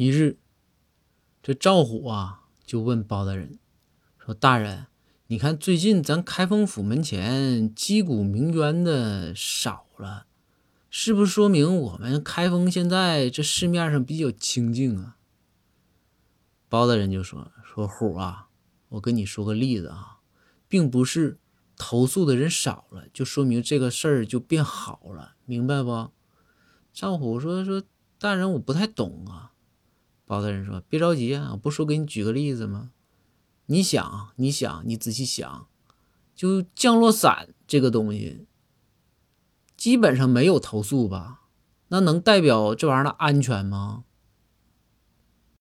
一日，这赵虎啊就问包大人说：“大人，你看最近咱开封府门前击鼓鸣冤的少了，是不是说明我们开封现在这市面上比较清静啊？”包大人就说：“说虎啊，我跟你说个例子啊，并不是投诉的人少了，就说明这个事儿就变好了，明白不？”赵虎说：“说大人，我不太懂啊。”包大人说：“别着急啊，我不说给你举个例子吗？你想，你想，你仔细想，就降落伞这个东西，基本上没有投诉吧？那能代表这玩意儿的安全吗？